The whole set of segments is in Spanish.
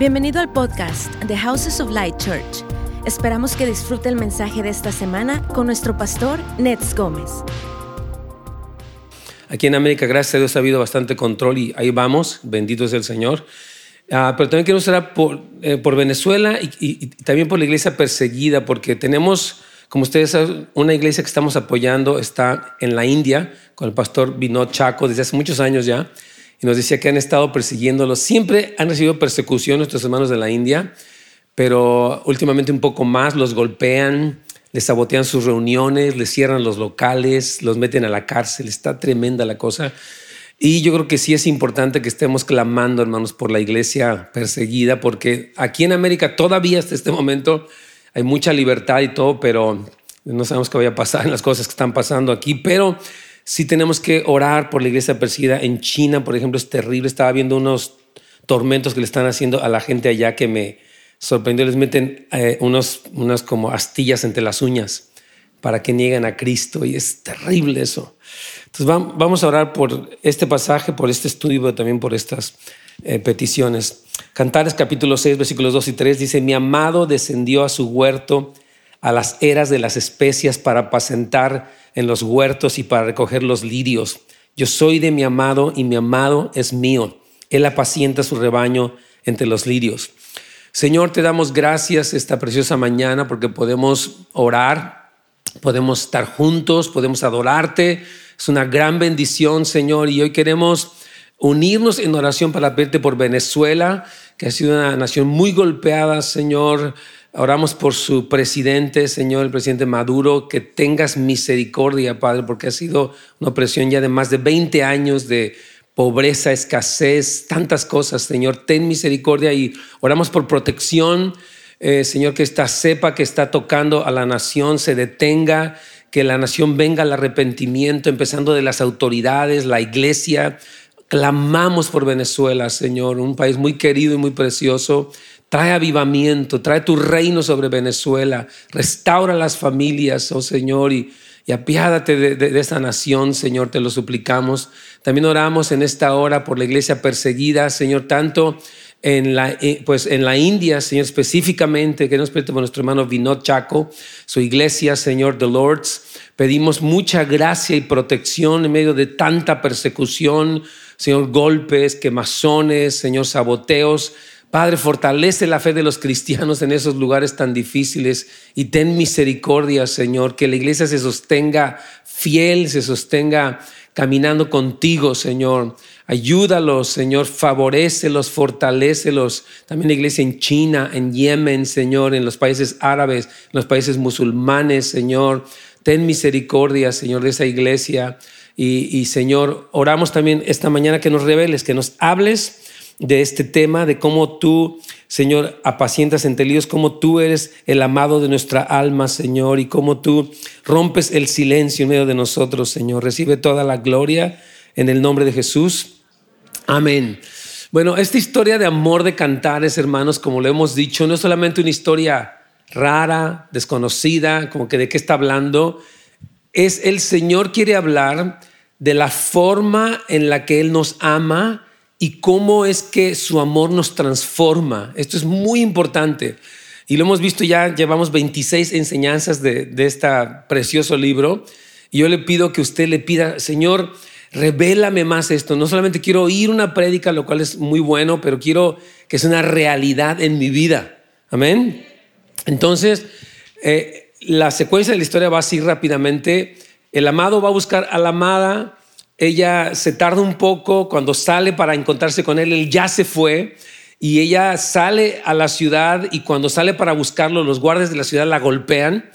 Bienvenido al podcast The Houses of Light Church. Esperamos que disfrute el mensaje de esta semana con nuestro pastor Nets Gómez. Aquí en América, gracias a Dios, ha habido bastante control y ahí vamos, bendito es el Señor. Ah, pero también quiero orar por, eh, por Venezuela y, y también por la iglesia perseguida, porque tenemos, como ustedes saben, una iglesia que estamos apoyando, está en la India, con el pastor Vinod Chaco, desde hace muchos años ya y nos decía que han estado persiguiéndolos. Siempre han recibido persecución nuestros hermanos de la India, pero últimamente un poco más los golpean, les sabotean sus reuniones, les cierran los locales, los meten a la cárcel. Está tremenda la cosa. Y yo creo que sí es importante que estemos clamando, hermanos, por la iglesia perseguida, porque aquí en América todavía hasta este momento hay mucha libertad y todo, pero no sabemos qué vaya a pasar en las cosas que están pasando aquí. Pero sí tenemos que orar por la iglesia perseguida. En China, por ejemplo, es terrible. Estaba viendo unos tormentos que le están haciendo a la gente allá que me sorprendió. Les meten eh, unos, unas como astillas entre las uñas para que nieguen a Cristo. Y es terrible eso. Entonces vamos a orar por este pasaje, por este estudio, pero también por estas eh, peticiones. Cantares capítulo 6, versículos 2 y 3 dice, mi amado descendió a su huerto, a las eras de las especias para apacentar en los huertos y para recoger los lirios. Yo soy de mi amado y mi amado es mío. Él apacienta su rebaño entre los lirios. Señor, te damos gracias esta preciosa mañana porque podemos orar, podemos estar juntos, podemos adorarte. Es una gran bendición, Señor, y hoy queremos unirnos en oración para pedirte por Venezuela, que ha sido una nación muy golpeada, Señor, Oramos por su presidente, Señor, el presidente Maduro, que tengas misericordia, Padre, porque ha sido una opresión ya de más de 20 años de pobreza, escasez, tantas cosas, Señor. Ten misericordia y oramos por protección, eh, Señor, que esta cepa que está tocando a la nación se detenga, que la nación venga al arrepentimiento, empezando de las autoridades, la iglesia. Clamamos por Venezuela, Señor, un país muy querido y muy precioso. Trae avivamiento, trae tu reino sobre Venezuela, restaura las familias, oh Señor, y, apiádate de, de, esta nación, Señor, te lo suplicamos. También oramos en esta hora por la iglesia perseguida, Señor, tanto en la, eh, pues en la India, Señor, específicamente, que nos pide por nuestro hermano Vinod Chaco, su iglesia, Señor, The Lords. Pedimos mucha gracia y protección en medio de tanta persecución, Señor, golpes, quemazones, Señor, saboteos. Padre, fortalece la fe de los cristianos en esos lugares tan difíciles y ten misericordia, Señor, que la iglesia se sostenga fiel, se sostenga caminando contigo, Señor. Ayúdalos, Señor, favorecelos, fortalecelos. También la iglesia en China, en Yemen, Señor, en los países árabes, en los países musulmanes, Señor. Ten misericordia, Señor, de esa iglesia. Y, y Señor, oramos también esta mañana que nos reveles, que nos hables de este tema, de cómo tú, Señor, apacientas entre líos, cómo tú eres el amado de nuestra alma, Señor, y cómo tú rompes el silencio en medio de nosotros, Señor. Recibe toda la gloria en el nombre de Jesús. Amén. Bueno, esta historia de amor de cantares, hermanos, como lo hemos dicho, no es solamente una historia rara, desconocida, como que de qué está hablando, es el Señor quiere hablar de la forma en la que Él nos ama y cómo es que su amor nos transforma. Esto es muy importante. Y lo hemos visto ya, llevamos 26 enseñanzas de, este precioso libro. Y yo le pido que usted le pida, Señor, revélame más esto. No solamente quiero oír una prédica, lo cual es muy bueno, pero quiero que sea una realidad en mi vida. Amén. Entonces, eh, la secuencia de la historia va así rápidamente. El amado va a buscar a la amada ella se tarda un poco cuando sale para encontrarse con él, él ya se fue y ella sale a la ciudad y cuando sale para buscarlo, los guardias de la ciudad la golpean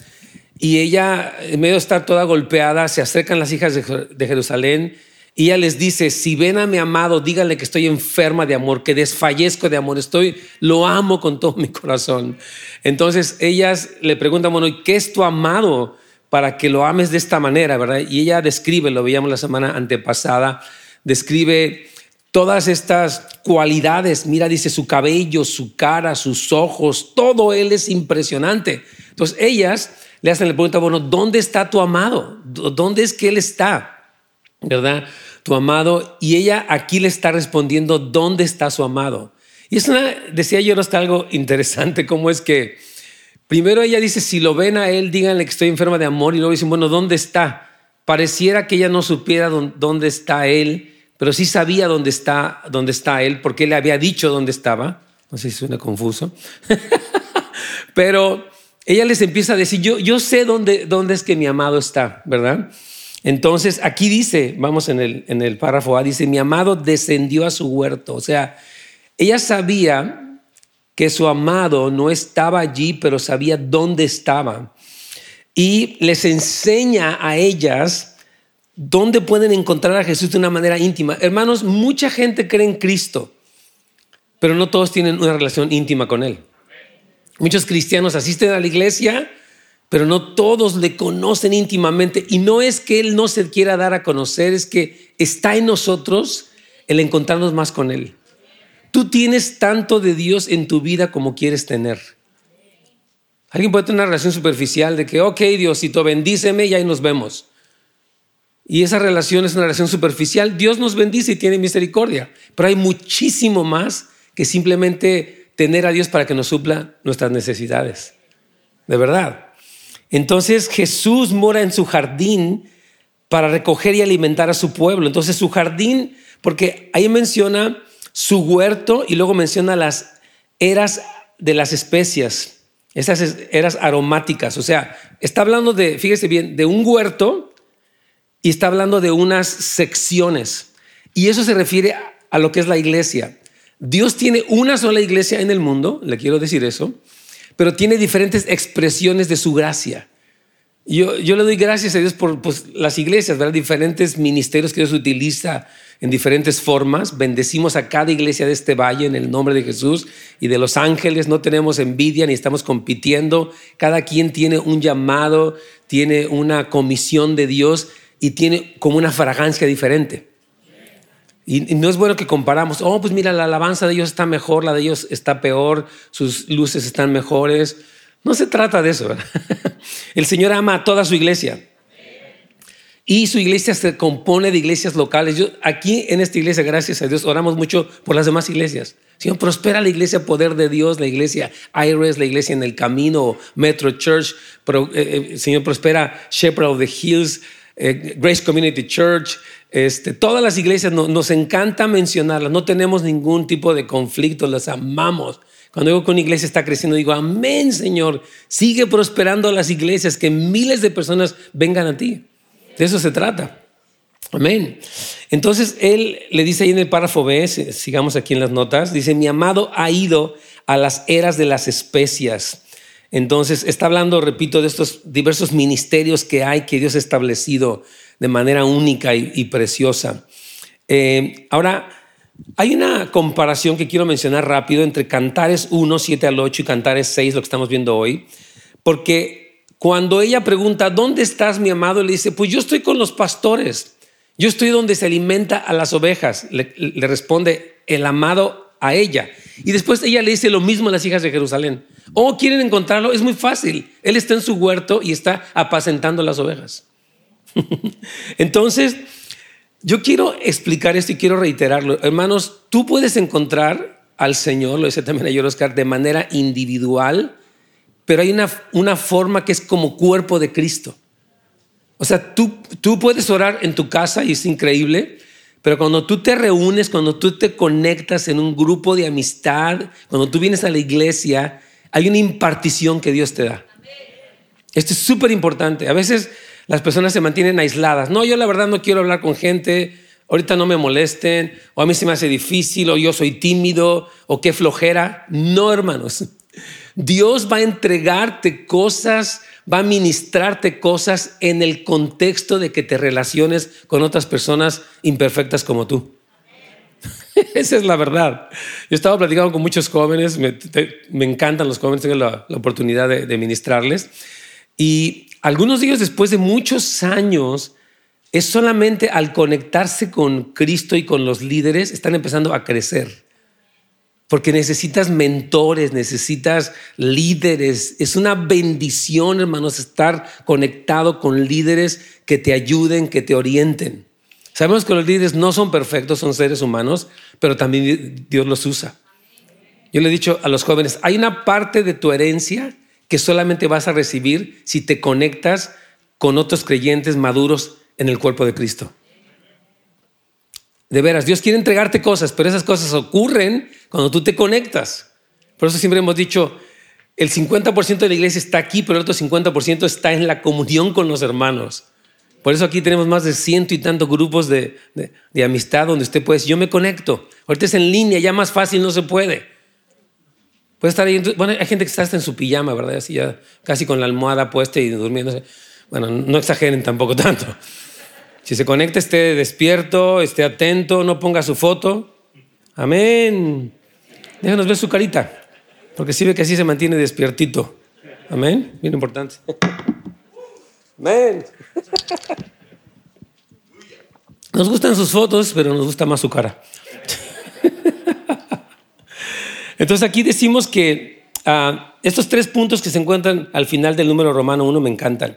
y ella, en medio de estar toda golpeada, se acercan las hijas de Jerusalén y ella les dice, si ven a mi amado, díganle que estoy enferma de amor, que desfallezco de amor, estoy, lo amo con todo mi corazón. Entonces ellas le preguntan, bueno, ¿qué es tu amado? Para que lo ames de esta manera, ¿verdad? Y ella describe, lo veíamos la semana antepasada, describe todas estas cualidades. Mira, dice su cabello, su cara, sus ojos, todo él es impresionante. Entonces ellas le hacen la pregunta, bueno, ¿dónde está tu amado? ¿Dónde es que él está? ¿Verdad? Tu amado. Y ella aquí le está respondiendo, ¿dónde está su amado? Y es una, decía yo, está algo interesante, cómo es que primero ella dice, si lo ven a él, díganle que estoy enferma de amor, y luego dicen, bueno, ¿dónde está? Pareciera que ella no supiera dónde está él, pero sí sabía dónde está, dónde está él, porque él le había dicho dónde estaba. No sé si suena confuso. pero ella les empieza a decir, yo, yo sé dónde, dónde es que mi amado está, ¿verdad? Entonces, aquí dice, vamos en el, en el párrafo A, dice, mi amado descendió a su huerto. O sea, ella sabía que su amado no estaba allí, pero sabía dónde estaba y les enseña a ellas dónde pueden encontrar a Jesús de una manera íntima. Hermanos, mucha gente cree en Cristo, pero no todos tienen una relación íntima con Él. Muchos cristianos asisten a la iglesia, pero no todos le conocen íntimamente. Y no es que Él no se quiera dar a conocer, es que está en nosotros el encontrarnos más con Él. Tú tienes tanto de Dios en tu vida como quieres tener. Alguien puede tener una relación superficial de que, ok, Diosito, bendíceme y ahí nos vemos. Y esa relación es una relación superficial. Dios nos bendice y tiene misericordia. Pero hay muchísimo más que simplemente tener a Dios para que nos supla nuestras necesidades. De verdad. Entonces Jesús mora en su jardín para recoger y alimentar a su pueblo. Entonces su jardín, porque ahí menciona su huerto y luego menciona las eras de las especias esas eras aromáticas. O sea, está hablando de, fíjese bien, de un huerto y está hablando de unas secciones. Y eso se refiere a lo que es la iglesia. Dios tiene una sola iglesia en el mundo, le quiero decir eso, pero tiene diferentes expresiones de su gracia. Yo, yo le doy gracias a Dios por pues, las iglesias, ¿verdad? diferentes ministerios que Dios utiliza en diferentes formas. Bendecimos a cada iglesia de este valle en el nombre de Jesús y de los ángeles. No tenemos envidia ni estamos compitiendo. Cada quien tiene un llamado, tiene una comisión de Dios y tiene como una fragancia diferente. Y, no es bueno que comparamos, oh, pues mira, la alabanza de ellos está mejor, la de ellos está peor, sus luces están mejores. No se trata de eso. El Señor ama a toda su iglesia. Y su iglesia se compone de iglesias locales. Yo aquí en esta iglesia, gracias a Dios, oramos mucho por las demás iglesias. Señor, prospera la iglesia Poder de Dios, la iglesia Iris, la iglesia en el camino, Metro Church. Eh, eh, Señor, prospera Shepherd of the Hills, eh, Grace Community Church. Este, todas las iglesias nos encanta mencionarlas. No tenemos ningún tipo de conflicto, las amamos. Cuando digo que una iglesia está creciendo, digo, amén, Señor. Sigue prosperando las iglesias, que miles de personas vengan a ti. De eso se trata. Amén. Entonces él le dice ahí en el párrafo B, sigamos aquí en las notas, dice, mi amado ha ido a las eras de las especias. Entonces está hablando, repito, de estos diversos ministerios que hay que Dios ha establecido de manera única y, preciosa. Eh, ahora, hay una comparación que quiero mencionar rápido entre Cantares 1, 7 al 8 y Cantares 6, lo que estamos viendo hoy, porque cuando ella pregunta, ¿dónde estás mi amado? Le dice, pues yo estoy con los pastores, yo estoy donde se alimenta a las ovejas. Le, responde el amado a ella. Y después ella le dice lo mismo a las hijas de Jerusalén. Oh, ¿quieren encontrarlo? Es muy fácil. Él está en su huerto y está apacentando las ovejas. Entonces, yo quiero explicar esto y quiero reiterarlo. Hermanos, tú puedes encontrar al Señor, lo dice también ayer Oscar, de manera individual pero hay una, una forma que es como cuerpo de Cristo. O sea, tú, tú puedes orar en tu casa y es increíble, pero cuando tú te reúnes, cuando tú te conectas en un grupo de amistad, cuando tú vienes a la iglesia, hay una impartición que Dios te da. Esto es súper importante. A veces las personas se mantienen aisladas. No, yo la verdad no quiero hablar con gente, ahorita no me molesten, o a mí se me hace difícil, o yo soy tímido, o qué flojera. No, hermanos. Dios va a entregarte cosas, va a ministrarte cosas en el contexto de que te relaciones con otras personas imperfectas como tú. Esa es la verdad. Yo estaba platicando con muchos jóvenes, me, encantan los jóvenes, tengo la, oportunidad de, de ministrarles. Y algunos de después de muchos años, es solamente al conectarse con Cristo y con los líderes, están empezando a crecer. Porque necesitas mentores, necesitas líderes. Es una bendición, hermanos, estar conectado con líderes que te ayuden, que te orienten. Sabemos que los líderes no son perfectos, son seres humanos, pero también Dios los usa. Yo le he dicho a los jóvenes, hay una parte de tu herencia que solamente vas a recibir si te conectas con otros creyentes maduros en el cuerpo de Cristo. De veras, Dios quiere entregarte cosas, pero esas cosas ocurren cuando tú te conectas. Por eso siempre hemos dicho, el 50% de la iglesia está aquí, pero el otro 50% está en la comunión con los hermanos. Por eso aquí tenemos más de ciento y tantos grupos de, amistad donde usted puede decir, yo me conecto. Ahorita es en línea, ya más fácil no se puede. Puede estar ahí. Bueno, hay gente que está hasta en su pijama, ¿verdad? Así ya casi con la almohada puesta y durmiendo. Bueno, no exageren tampoco tanto. Si se conecta, esté despierto, esté atento, no ponga su foto. Amén. Déjanos ver su carita, porque si ve que así se mantiene despiertito. Amén. Bien importante. Amén. Nos gustan sus fotos, pero nos gusta más su cara. Entonces aquí decimos que ah, estos tres puntos que se encuentran al final del número romano 1 me encantan.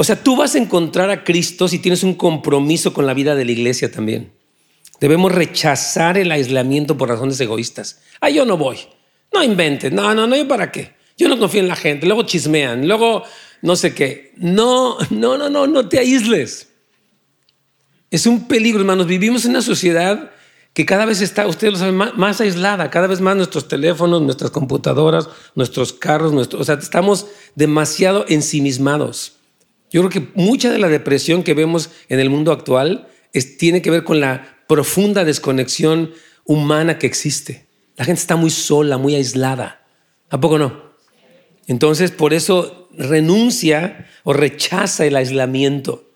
O sea, tú vas a encontrar a Cristo si tienes un compromiso con la vida de la iglesia también. Debemos rechazar el aislamiento por razones egoístas. Ah, yo no voy. No inventes. No, no, no, ¿yo para qué? Yo no confío en la gente. Luego chismean. Luego no sé qué. No, no, no, no, no te aísles. Es un peligro, hermanos. Vivimos en una sociedad que cada vez está, ustedes lo saben, más, aislada, cada vez más nuestros teléfonos, nuestras computadoras, nuestros carros, nuestro, o sea, estamos demasiado ensimismados. Yo creo que mucha de la depresión que vemos en el mundo actual tiene que ver con la profunda desconexión humana que existe. La gente está muy sola, muy aislada. ¿A poco no? Entonces, por eso renuncia o rechaza el aislamiento.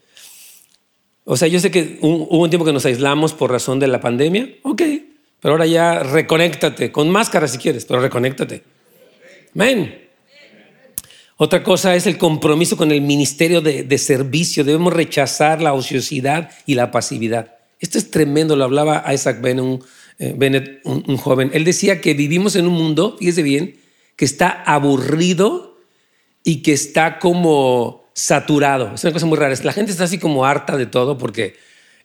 O sea, yo sé que hubo un tiempo que nos aislamos por razón de la pandemia, ok, pero ahora ya reconéctate, con máscara si quieres, pero reconéctate. Amén. Otra cosa es el compromiso con el ministerio de, servicio. Debemos rechazar la ociosidad y la pasividad. Esto es tremendo, lo hablaba Isaac eh, Bennett, un, joven. Él decía que vivimos en un mundo, fíjese bien, que está aburrido y que está como saturado. Es una cosa muy rara. La gente está así como harta de todo porque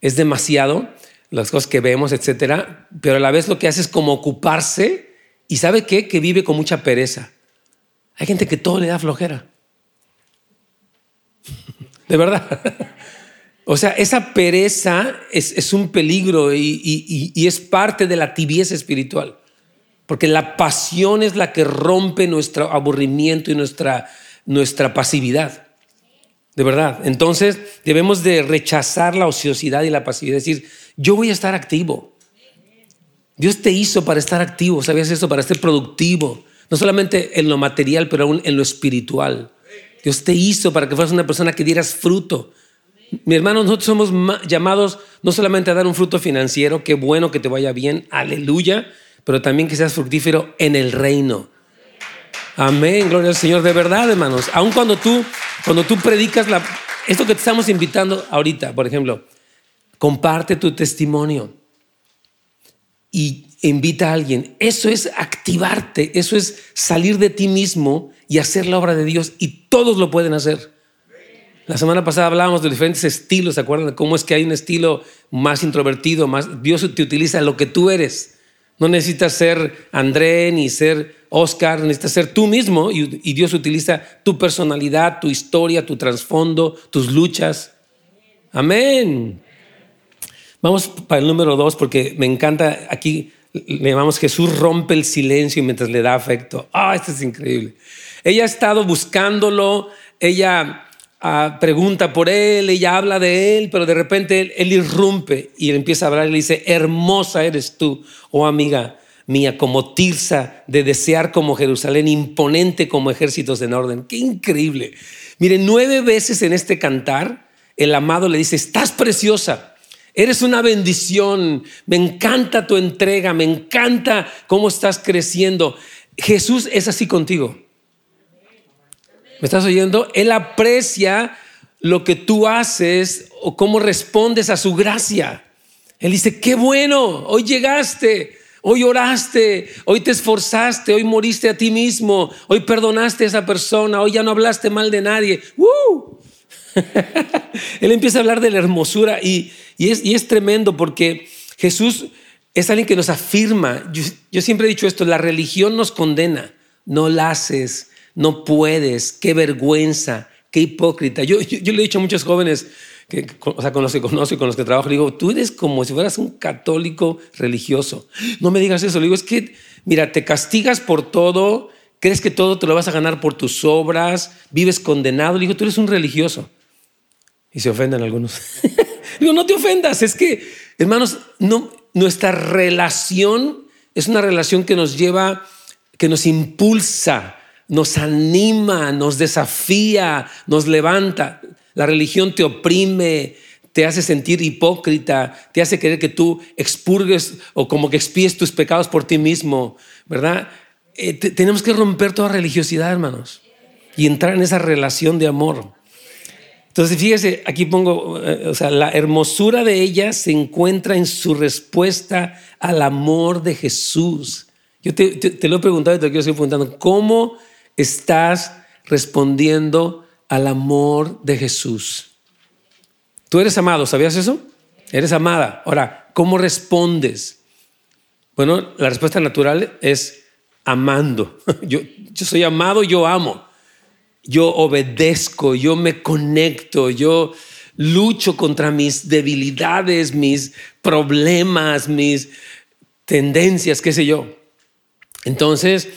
es demasiado las cosas que vemos, etcétera, pero a la vez lo que hace es como ocuparse y sabe qué? Que vive con mucha pereza. Hay gente que todo le da flojera. De verdad. O sea, esa pereza es, un peligro y, y, es parte de la tibieza espiritual. Porque la pasión es la que rompe nuestro aburrimiento y nuestra, nuestra pasividad. De verdad. Entonces debemos de rechazar la ociosidad y la pasividad. Decir, yo voy a estar activo. Dios te hizo para estar activo, ¿sabías eso? Para ser productivo. No solamente en lo material, pero aún en lo espiritual. Dios te hizo para que fueras una persona que dieras fruto. Mi hermano, nosotros somos llamados no solamente a dar un fruto financiero, qué bueno que te vaya bien, aleluya, pero también que seas fructífero en el reino. Amén, gloria al Señor. De verdad, hermanos, aun cuando tú, cuando tú predicas la, esto que te estamos invitando ahorita, por ejemplo, comparte tu testimonio y invita a alguien. Eso es activarte, eso es salir de ti mismo y hacer la obra de Dios y todos lo pueden hacer. La semana pasada hablábamos de diferentes estilos, ¿se acuerdan? Cómo es que hay un estilo más introvertido, Dios te utiliza lo que tú eres. No necesitas ser André ni ser Oscar, necesitas ser tú mismo y, Dios utiliza tu personalidad, tu historia, tu trasfondo, tus luchas. Amén. Vamos para el número dos porque me encanta aquí le llamamos Jesús rompe el silencio mientras le da afecto. Ah, esto es increíble. Ella ha estado buscándolo, ella ah, pregunta por él, ella habla de él, pero de repente él, él irrumpe y empieza a hablar y le dice, hermosa eres tú, oh amiga mía, como Tirsa, de desear como Jerusalén, imponente como ejércitos en orden. Qué increíble. Miren, nueve veces en este cantar, el amado le dice, estás preciosa. Eres una bendición, me encanta tu entrega, me encanta cómo estás creciendo. Jesús es así contigo. ¿Me estás oyendo? Él aprecia lo que tú haces o cómo respondes a su gracia. Él dice, qué bueno, hoy llegaste, Hoy oraste, hoy te esforzaste, hoy moriste a ti mismo, hoy perdonaste a esa persona, hoy ya no hablaste mal de nadie. Él empieza a hablar de la hermosura y, es, y es tremendo porque Jesús es alguien que nos afirma. Yo, siempre he dicho esto, la religión nos condena. No la haces, no puedes, qué vergüenza, qué hipócrita. Yo, yo, le he dicho a muchos jóvenes, que, o sea, con los que conozco y con los que trabajo, le digo, tú eres como si fueras un católico religioso. No me digas eso, le digo, es que, mira, te castigas por todo, crees que todo te lo vas a ganar por tus obras, vives condenado. Le digo, tú eres un religioso. Y se ofenden algunos. digo, no te ofendas, es que, hermanos, no, nuestra relación es una relación que nos lleva, que nos impulsa, nos anima, nos desafía, nos levanta. La religión te oprime, te hace sentir hipócrita, te hace querer que tú expurgues o como que expíes tus pecados por ti mismo, ¿verdad? Eh, tenemos que romper toda religiosidad, hermanos, y entrar en esa relación de amor. Entonces, fíjese, aquí pongo, eh, o sea, la hermosura de ella se encuentra en su respuesta al amor de Jesús. Yo te, lo he preguntado y te lo quiero seguir preguntando. ¿Cómo estás respondiendo al amor de Jesús? Tú eres amado, ¿sabías eso? Eres amada. Ahora, ¿cómo respondes? Bueno, la respuesta natural es amando. Yo, yo soy amado, yo amo yo obedezco, yo me conecto, yo lucho contra mis debilidades, mis problemas, mis tendencias, qué sé yo. Entonces,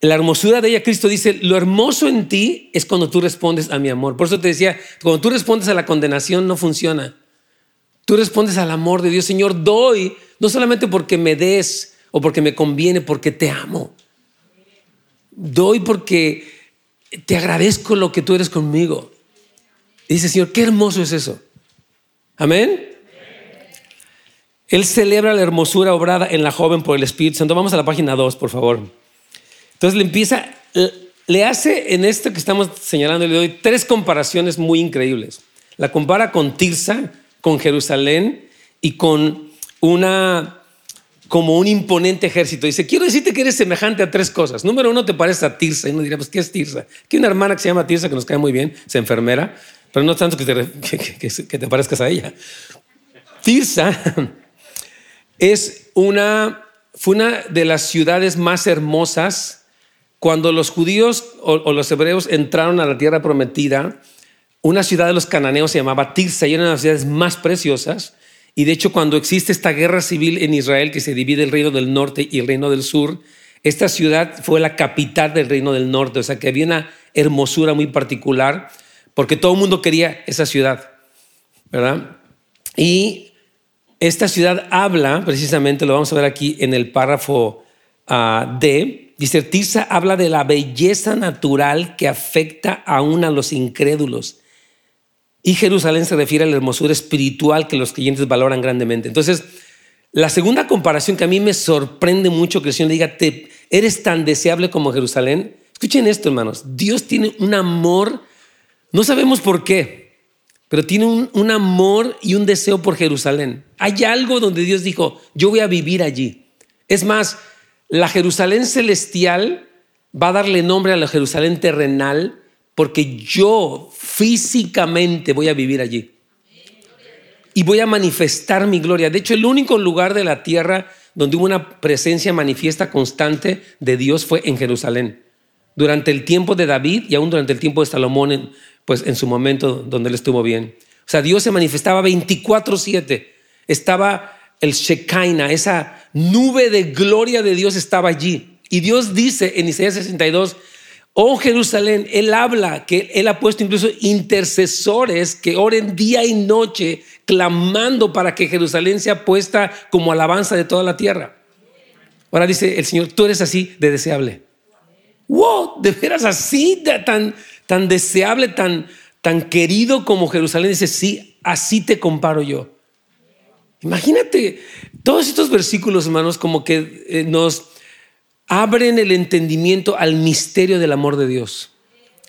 la hermosura de ella, Cristo dice, lo hermoso en ti es cuando tú respondes a mi amor. Por eso te decía, cuando tú respondes a la condenación no funciona. Tú respondes al amor de Dios, Señor, doy, no solamente porque me des o porque me conviene, porque te amo. Doy porque te agradezco lo que tú eres conmigo. dice, Señor, qué hermoso es eso. Amén. Él celebra la hermosura obrada en la joven por el Espíritu Santo. Vamos a la página 2, por favor. Entonces le empieza, le hace en esto que estamos señalando, le doy tres comparaciones muy increíbles. La compara con Tirsa, con Jerusalén y con una como un imponente ejército. Dice, quiero decirte que eres semejante a tres cosas. Número uno, te parece a Tirsa. Y uno diría, pues, ¿qué es Tirsa? Hay una hermana que se llama Tirsa, que nos cae muy bien, es enfermera, pero no tanto que te, que, te parezcas a ella. Tirsa es una, fue una de las ciudades más hermosas cuando los judíos o, o los hebreos entraron a la tierra prometida. Una ciudad de los cananeos se llamaba Tirsa y era una de las ciudades más preciosas y de hecho, cuando existe esta guerra civil en Israel, que se divide el reino del norte y el reino del sur, esta ciudad fue la capital del reino del norte, o sea que había una hermosura muy particular, porque todo el mundo quería esa ciudad, ¿verdad? Y esta ciudad habla, precisamente, lo vamos a ver aquí en el párrafo uh, D, dice, Tirsa habla de la belleza natural que afecta aún a los incrédulos y Jerusalén se refiere a la hermosura espiritual que los creyentes valoran grandemente. Entonces, la segunda comparación que a mí me sorprende mucho que el Señor diga, eres tan deseable como Jerusalén. Escuchen esto, hermanos. Dios tiene un amor, no sabemos por qué, pero tiene un, un amor y un deseo por Jerusalén. Hay algo donde Dios dijo, yo voy a vivir allí. Es más, la Jerusalén celestial va a darle nombre a la Jerusalén terrenal porque yo físicamente voy a vivir allí. Y voy a manifestar mi gloria. De hecho, el único lugar de la tierra donde hubo una presencia manifiesta constante de Dios fue en Jerusalén. Durante el tiempo de David y aún durante el tiempo de Salomón, pues en su momento donde él estuvo bien. O sea, Dios se manifestaba 24/7. Estaba el Shekinah, esa nube de gloria de Dios estaba allí. Y Dios dice en Isaías 62, Oh Jerusalén, Él habla que Él ha puesto incluso intercesores que oren día y noche clamando para que Jerusalén sea puesta como alabanza de toda la tierra. Ahora dice el Señor, tú eres así de deseable. Wow, de veras así, tan, tan deseable, tan, tan querido como Jerusalén. Dice, sí, así te comparo yo. Imagínate todos estos versículos, hermanos, como que eh, nos abren el entendimiento al misterio del amor de Dios.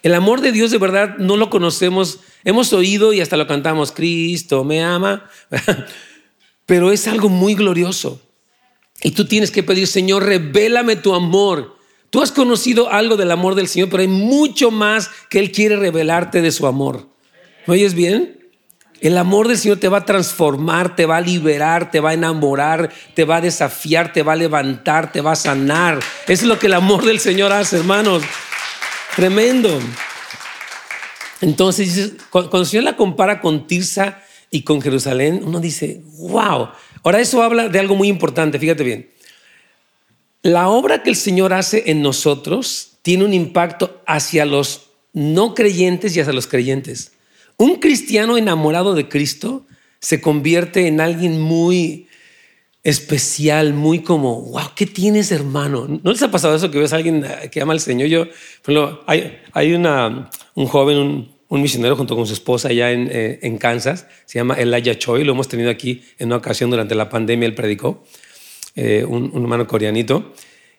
El amor de Dios de verdad no lo conocemos, hemos oído y hasta lo cantamos, Cristo me ama, pero es algo muy glorioso. Y tú tienes que pedir, Señor, revélame tu amor. Tú has conocido algo del amor del Señor, pero hay mucho más que Él quiere revelarte de su amor. ¿Me oyes bien? El amor del Señor te va a transformar, te va a liberar, te va a enamorar, te va a desafiar, te va a levantar, te va a sanar. Es lo que el amor del Señor hace, hermanos. Tremendo. Entonces, cuando el Señor la compara con Tirsa y con Jerusalén, uno dice, wow. Ahora eso habla de algo muy importante, fíjate bien. La obra que el Señor hace en nosotros tiene un impacto hacia los no creyentes y hacia los creyentes. Un cristiano enamorado de Cristo se convierte en alguien muy especial, muy como, wow, ¿qué tienes, hermano? ¿No les ha pasado eso que ves a alguien que ama al Señor? Yo, hay, hay una, un joven, un, misionero junto con su esposa allá en, eh, en, Kansas, se llama Elijah Choi, lo hemos tenido aquí en una ocasión durante la pandemia, él predicó, eh, un, un, hermano coreanito.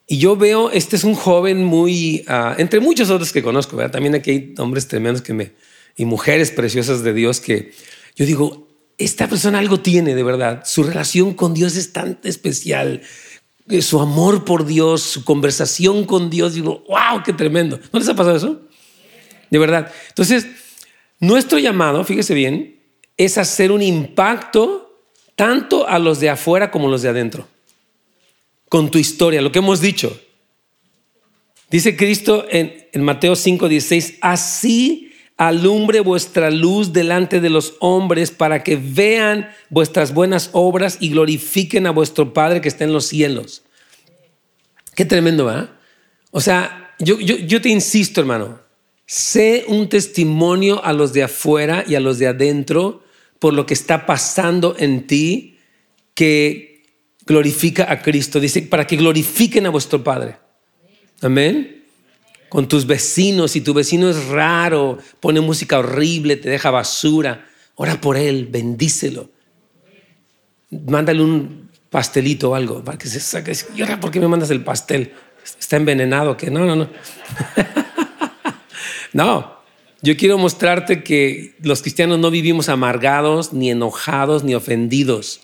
Y yo veo, este es un joven muy, uh, entre muchos otros que conozco, ¿verdad? también aquí hay hombres tremendos que me, y mujeres preciosas de Dios que yo digo, esta persona algo tiene de verdad. Su relación con Dios es tan especial. Eh, su amor por Dios, su conversación con Dios. Digo, wow, qué tremendo. ¿No les ha pasado eso? De verdad. Entonces, nuestro llamado, fíjese bien, es hacer un impacto tanto a los de afuera como a los de adentro. Con tu historia, lo que hemos dicho. Dice Cristo en, en Mateo 5, 16, así alumbre vuestra luz delante de los hombres para que vean vuestras buenas obras y glorifiquen a vuestro Padre que está en los cielos. Qué tremendo, ¿verdad? O sea, yo, yo, yo te insisto, hermano, sé un testimonio a los de afuera y a los de adentro por lo que está pasando en ti que glorifica a Cristo. Dice, para que glorifiquen a vuestro Padre. Amén con tus vecinos, si tu vecino es raro, pone música horrible, te deja basura, ora por él, bendícelo. Mándale un pastelito o algo para que se saque. ¿Y ahora por qué me mandas el pastel? Está envenenado, que no, no, no. no, yo quiero mostrarte que los cristianos no vivimos amargados, ni enojados, ni ofendidos.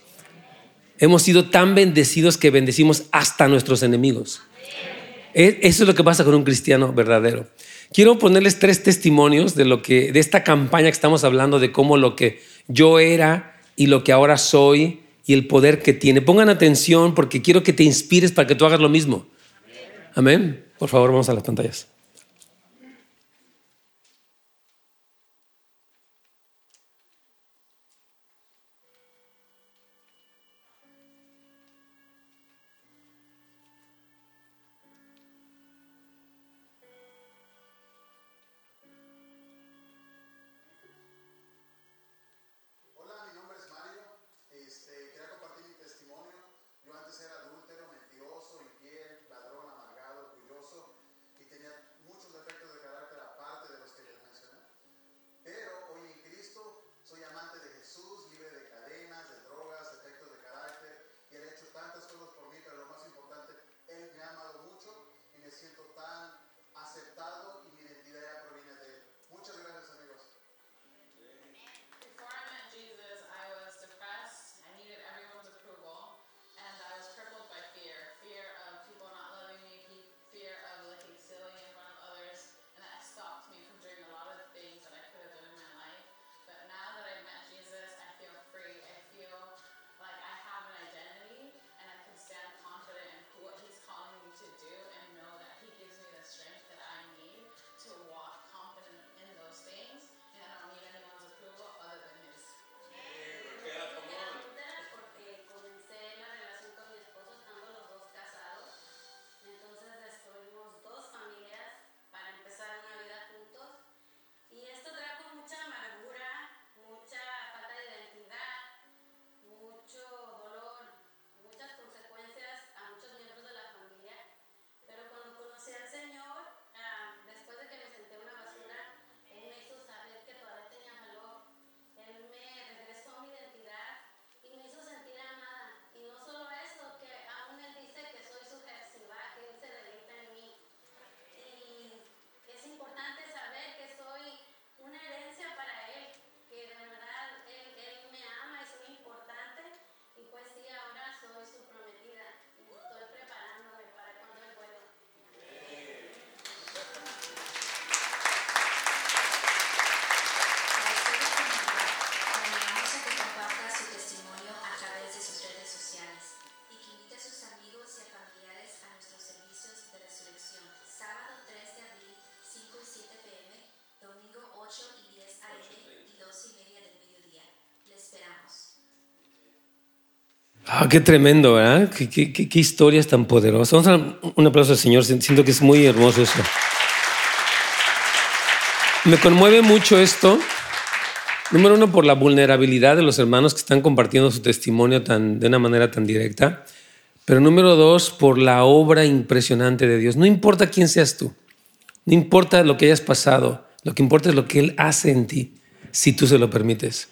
Hemos sido tan bendecidos que bendecimos hasta nuestros enemigos. E, eso es lo que pasa con un cristiano verdadero. Quiero ponerles tres testimonios de lo que de esta campaña que estamos hablando de cómo lo que yo era y lo que ahora soy y el poder que tiene. Pongan atención porque quiero que te inspires para que tú hagas lo mismo. Amén. Por favor, vamos a las pantallas. Ah, qué tremendo, ¿verdad? Qué, qué, qué, historias tan poderosas. Vamos a un aplauso al Señor. Siento que es muy hermoso eso. Me conmueve mucho esto. Número uno, por la vulnerabilidad de los hermanos que están compartiendo su testimonio tan, de una manera tan directa. Pero número dos, por la obra impresionante de Dios. No importa quién seas tú, no importa lo que hayas pasado, lo que importa es lo que Él hace en ti, si tú se lo permites.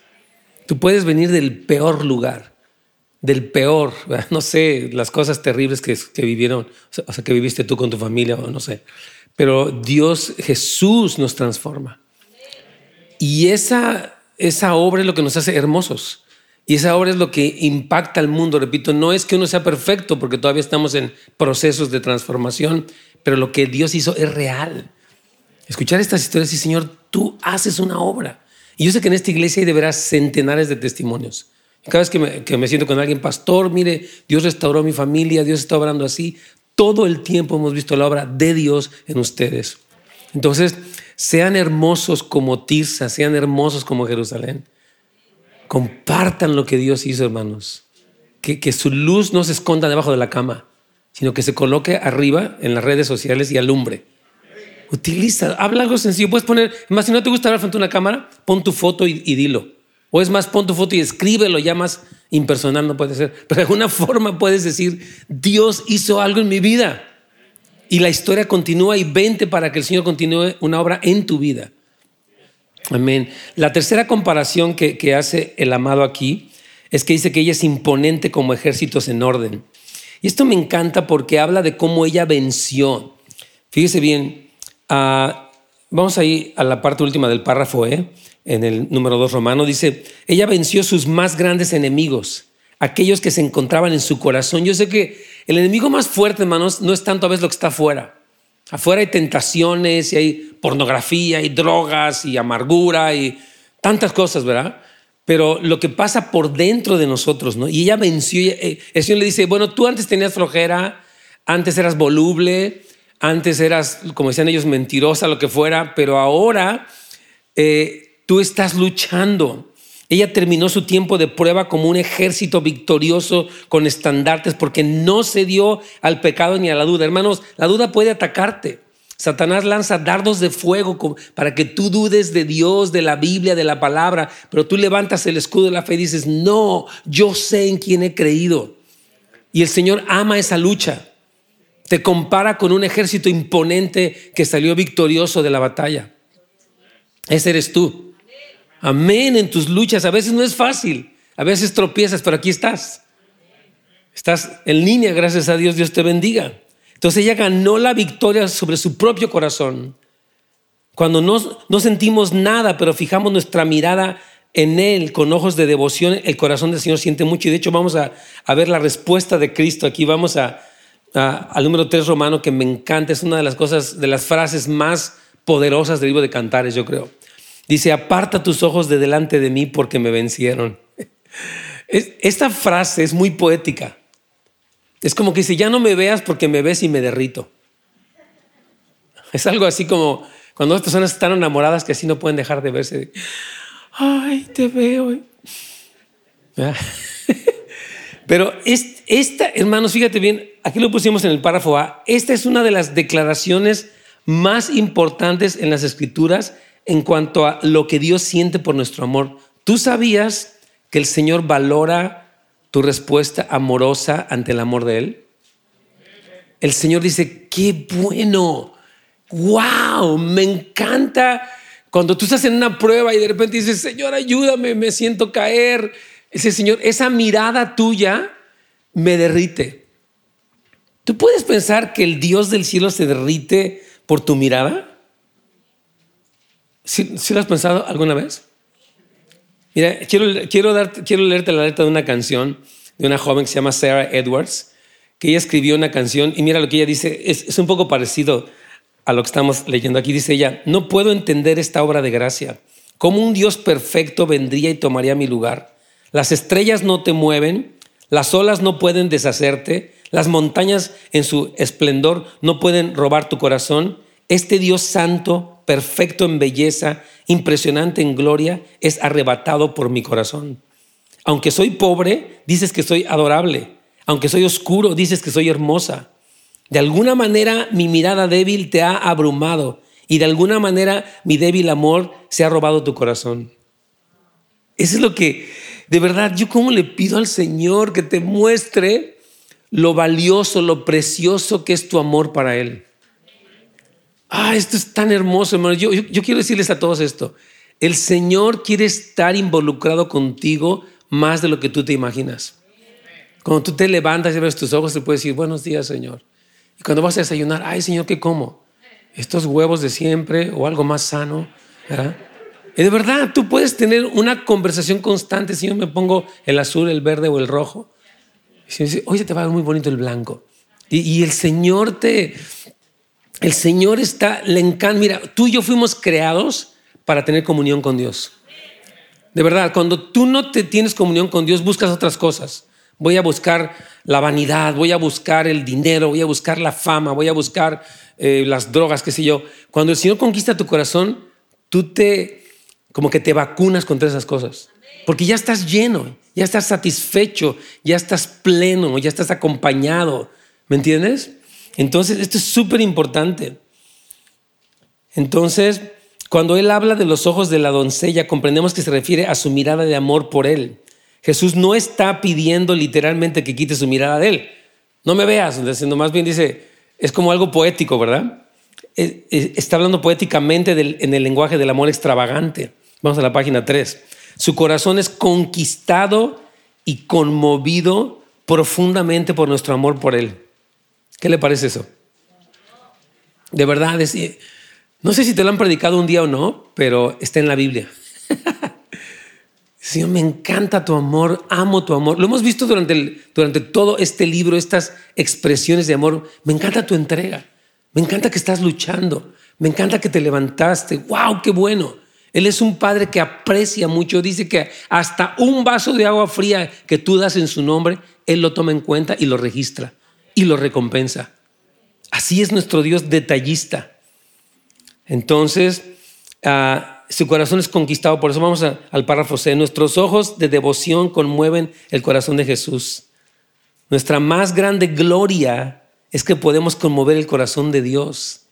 Tú puedes venir del peor lugar, del peor, no sé, las cosas terribles que, vivieron, o sea, que viviste tú con tu familia, o no sé. Pero Dios, Jesús nos transforma. Y esa, esa obra es lo que nos hace hermosos. Y esa obra es lo que impacta al mundo. Repito, no es que uno sea perfecto, porque todavía estamos en procesos de transformación, pero lo que Dios hizo es real. Escuchar estas historias y Señor, tú haces una obra. Y yo sé que en esta iglesia hay de veras centenares de testimonios. Cada vez que me, siento con alguien, pastor, mire, Dios restauró mi familia, Dios está obrando así. Todo el tiempo hemos visto la obra de Dios en ustedes. Entonces, sean hermosos como Tirsa, sean hermosos como Jerusalén. Compartan lo que Dios hizo, hermanos. Que, su luz no se esconda debajo de la cama, sino que se coloque arriba en las redes sociales y alumbre. Utiliza, habla algo sencillo. Puedes poner, más si no te gusta hablar frente a una cámara, pon tu foto y dilo. O es más, pon tu foto y escríbelo, ya más impersonal no puede ser. Pero de alguna forma puedes decir, Dios hizo algo en mi vida. Y la historia continúa y vente para que el Señor continúe una obra en tu vida. Amén. La tercera comparación que, hace el amado aquí es que dice que ella es imponente como ejércitos en orden. Y esto me encanta porque habla de cómo ella venció. Fíjese bien, uh, vamos ahí a la parte última del párrafo, ¿eh? en el número 2 romano, dice, ella venció sus más grandes enemigos, aquellos que se encontraban en su corazón. Yo sé que el enemigo más fuerte, hermanos, no es tanto a veces lo que está afuera. Afuera hay tentaciones y hay pornografía y drogas y amargura y tantas cosas, ¿verdad? Pero lo que pasa por dentro de nosotros, ¿no? Y ella venció, eh, el Señor le dice, bueno, tú antes tenías flojera, antes eras voluble, antes eras, como decían ellos, mentirosa, lo que fuera, pero ahora eh, tú estás luchando. Ella terminó su tiempo de prueba como un ejército victorioso con estandartes porque no se dio al pecado ni a la duda. Hermanos, la duda puede atacarte. Satanás lanza dardos de fuego para que tú dudes de Dios, de la Biblia, de la palabra, pero tú levantas el escudo de la fe y dices, no, yo sé en quién he creído. Y el Señor ama esa lucha. Te compara con un ejército imponente que salió victorioso de la batalla. Ese eres tú. Amén en tus luchas. A veces no es fácil, a veces tropiezas, pero aquí estás. Estás en línea, gracias a Dios, Dios te bendiga. Entonces ella ganó la victoria sobre su propio corazón. Cuando no, no sentimos nada, pero fijamos nuestra mirada en Él con ojos de devoción, el corazón del Señor siente mucho. Y de hecho vamos a, a ver la respuesta de Cristo. Aquí vamos a, al número 3 romano, que me encanta. Es una de las cosas, de las frases más poderosas del libro de Cantares, yo creo. Dice, aparta tus ojos de delante de mí porque me vencieron. Esta frase es muy poética. Es como que dice, ya no me veas porque me ves y me derrito. Es algo así como cuando las personas están enamoradas que así no pueden dejar de verse. Ay, te veo. Pero esta, hermanos, fíjate bien, aquí lo pusimos en el párrafo A. Esta es una de las declaraciones más importantes en las escrituras en cuanto a lo que Dios siente por nuestro amor. ¿Tú sabías que el Señor valora tu respuesta amorosa ante el amor de Él? El Señor dice, qué bueno, wow, me encanta. Cuando tú estás en una prueba y de repente dices, Señor, ayúdame, me siento caer. Ese Señor, esa mirada tuya me derrite. ¿Tú puedes pensar que el Dios del cielo se derrite por tu mirada? ¿Sí, lo has pensado alguna vez? Mira, quiero, quiero, quiero leerte la letra de una canción de una joven que se llama Sarah Edwards, que ella escribió una canción y mira lo que ella dice, es, es un poco parecido a lo que estamos leyendo aquí. Dice ella, no puedo entender esta obra de gracia. ¿Cómo un Dios perfecto vendría y tomaría mi lugar? Las estrellas no te mueven, las olas no pueden deshacerte, las montañas en su esplendor no pueden robar tu corazón. Este Dios santo perfecto en belleza, impresionante en gloria, es arrebatado por mi corazón. Aunque soy pobre, dices que soy adorable. Aunque soy oscuro, dices que soy hermosa. De alguna manera mi mirada débil te ha abrumado y de alguna manera mi débil amor se ha robado tu corazón. Eso es lo que, de verdad, yo como le pido al Señor que te muestre lo valioso, lo precioso que es tu amor para Él. Ah, esto es tan hermoso, hermano. Yo, yo, quiero decirles a todos esto. El Señor quiere estar involucrado contigo más de lo que tú te imaginas. Cuando tú te levantas y ves tus ojos, te puedes decir, buenos días, Señor. Y cuando vas a desayunar, ay, Señor, ¿qué como? Estos huevos de siempre o algo más sano, ¿verdad? Y de verdad, tú puedes tener una conversación constante si yo me pongo el azul, el verde o el rojo. Y si dice, oye, te va a ver muy bonito el blanco. Y, y, el Señor te, el Señor está, le encanta. Mira, tú y yo fuimos creados para tener comunión con Dios. De verdad, cuando tú no te tienes comunión con Dios, buscas otras cosas. Voy a buscar la vanidad, voy a buscar el dinero, voy a buscar la fama, voy a buscar eh, las drogas, qué sé yo. Cuando el Señor conquista tu corazón, tú te, como que te vacunas contra esas cosas. Porque ya estás lleno, ya estás satisfecho, ya estás pleno, ya estás acompañado. ¿Me entiendes? Entonces, esto es súper importante. Entonces, cuando él habla de los ojos de la doncella, comprendemos que se refiere a su mirada de amor por él. Jesús no está pidiendo literalmente que quite su mirada de él. No me veas, sino más bien dice, es como algo poético, ¿verdad? Está hablando poéticamente en el lenguaje del amor extravagante. Vamos a la página 3. Su corazón es conquistado y conmovido profundamente por nuestro amor por Él. ¿Qué le parece eso? De verdad, no sé si te lo han predicado un día o no, pero está en la Biblia. Señor, me encanta tu amor, amo tu amor. Lo hemos visto durante, durante todo este libro, estas expresiones de amor. Me encanta tu entrega. Me encanta que estás luchando. Me encanta que te levantaste. ¡Wow! ¡Qué bueno! Él es un padre que aprecia mucho. Dice que hasta un vaso de agua fría que tú das en su nombre, Él lo toma en cuenta y lo registra y lo recompensa. Así es nuestro Dios detallista. Entonces, ah, su corazón es conquistado. Por eso vamos al párrafo C. Nuestros ojos de devoción conmueven el corazón de Jesús. Nuestra más grande gloria es que podemos conmover el corazón de Dios.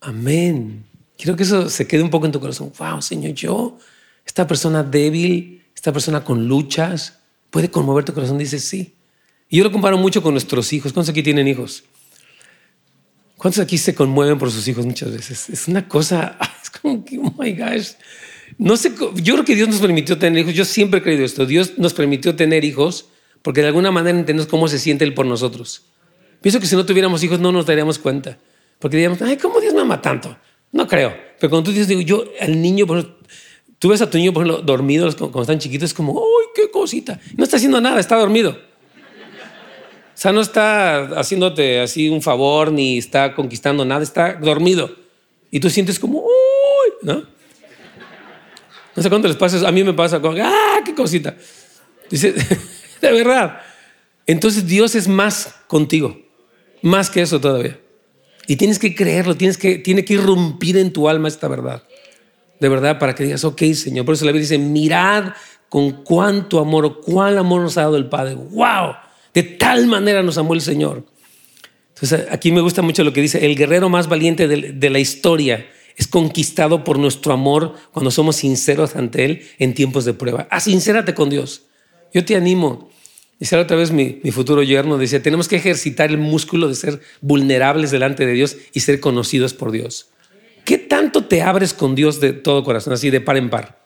Amén. Quiero que eso se quede un poco en tu corazón. Wow, Señor, yo, esta persona débil, esta persona con luchas, puede conmover tu corazón. Dice sí. Y yo lo comparo mucho con nuestros hijos. ¿Cuántos aquí tienen hijos? ¿Cuántos aquí se conmueven por sus hijos muchas veces? Es una cosa, es como que, oh my gosh. No sé, yo creo que Dios nos permitió tener hijos. Yo siempre he creído esto. Dios nos permitió tener hijos porque de alguna manera entendemos cómo se siente Él por nosotros. Pienso que si no tuviéramos hijos no nos daríamos cuenta. Porque diríamos, ay, ¿cómo Dios me ama tanto? No creo. Pero cuando tú dices, digo, yo, el niño, tú ves a tu niño, por ejemplo, dormido cuando están chiquitos, es como, ¡ay, qué cosita! No está haciendo nada, está dormido. O sea, no está haciéndote así un favor ni está conquistando nada, está dormido. Y tú sientes como, ¡uy! ¿No? No sé cuánto les pasa, a mí me pasa como, ¡ah, qué cosita! Dice, de verdad. Entonces Dios es más contigo, más que eso todavía. Y tienes que creerlo, tienes que, tiene que irrumpir en tu alma esta verdad. De verdad, para que digas, ok, Señor. Por eso la Biblia dice, mirad con cuánto amor o cuál amor nos ha dado el Padre. ¡Wow! De tal manera nos amó el Señor. Entonces, aquí me gusta mucho lo que dice, el guerrero más valiente de, la historia es conquistado por nuestro amor cuando somos sinceros ante Él en tiempos de prueba. Ah, sincérate con Dios. Yo te animo Dice otra vez mi, futuro yerno, decía, tenemos que ejercitar el músculo de ser vulnerables delante de Dios y ser conocidos por Dios. ¿Qué tanto te abres con Dios de todo corazón, así de par en par?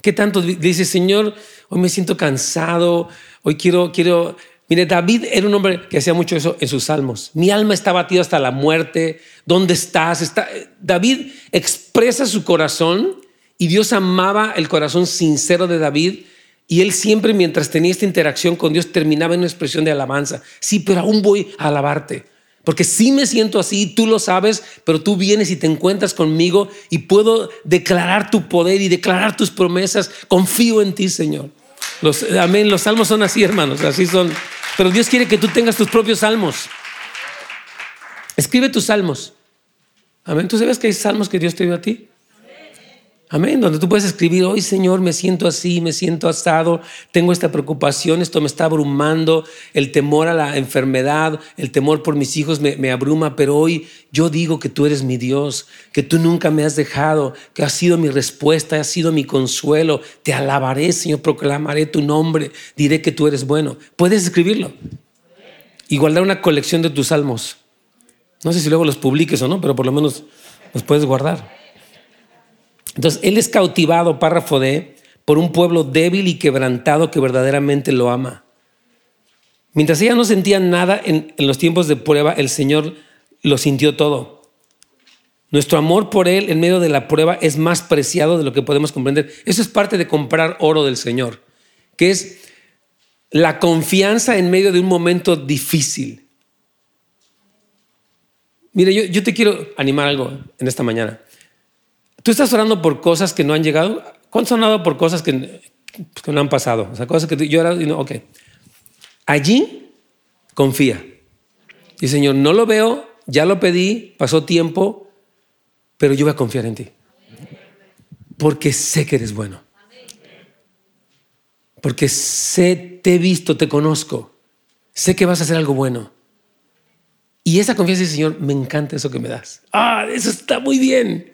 ¿Qué tanto dices, Señor, hoy me siento cansado, hoy quiero, quiero... Mire, David era un hombre que hacía mucho eso en sus salmos. Mi alma está batida hasta la muerte. ¿Dónde estás? Está... David expresa su corazón y Dios amaba el corazón sincero de David y él siempre, mientras tenía esta interacción con Dios, terminaba en una expresión de alabanza. Sí, pero aún voy a alabarte. Porque sí me siento así, tú lo sabes, pero tú vienes y te encuentras conmigo y puedo declarar tu poder y declarar tus promesas. Confío en ti, Señor. Los, amén. Los salmos son así, hermanos. Así son. Pero Dios quiere que tú tengas tus propios salmos. Escribe tus salmos. Amén. ¿Tú sabes que hay salmos que Dios te dio a ti? Amén. Donde tú puedes escribir, hoy Señor, me siento así, me siento asado, tengo esta preocupación, esto me está abrumando, el temor a la enfermedad, el temor por mis hijos me, abruma, pero hoy yo digo que tú eres mi Dios, que tú nunca me has dejado, que has sido mi respuesta, has sido mi consuelo. Te alabaré, Señor, proclamaré tu nombre, diré que tú eres bueno. Puedes escribirlo y guardar una colección de tus salmos. No sé si luego los publiques o no, pero por lo menos los puedes guardar. Entonces, él es cautivado, párrafo D, por un pueblo débil y quebrantado que verdaderamente lo ama. Mientras ella no sentía nada en, los tiempos de prueba, el Señor lo sintió todo. Nuestro amor por Él en medio de la prueba es más preciado de lo que podemos comprender. Eso es parte de comprar oro del Señor, que es la confianza en medio de un momento difícil. Mire, yo, yo te quiero animar algo en esta mañana. Tú estás orando por cosas que no han llegado. ¿Cuántos han orado por cosas que, no han pasado? O sea, cosas que yo era, no, ok. Allí confía. Y Señor, no lo veo, ya lo pedí, pasó tiempo, pero yo voy a confiar en ti. Porque sé que eres bueno. Porque sé, te he visto, te conozco. Sé que vas a hacer algo bueno. Y esa confianza, Señor, me encanta eso que me das. Ah, eso está muy bien.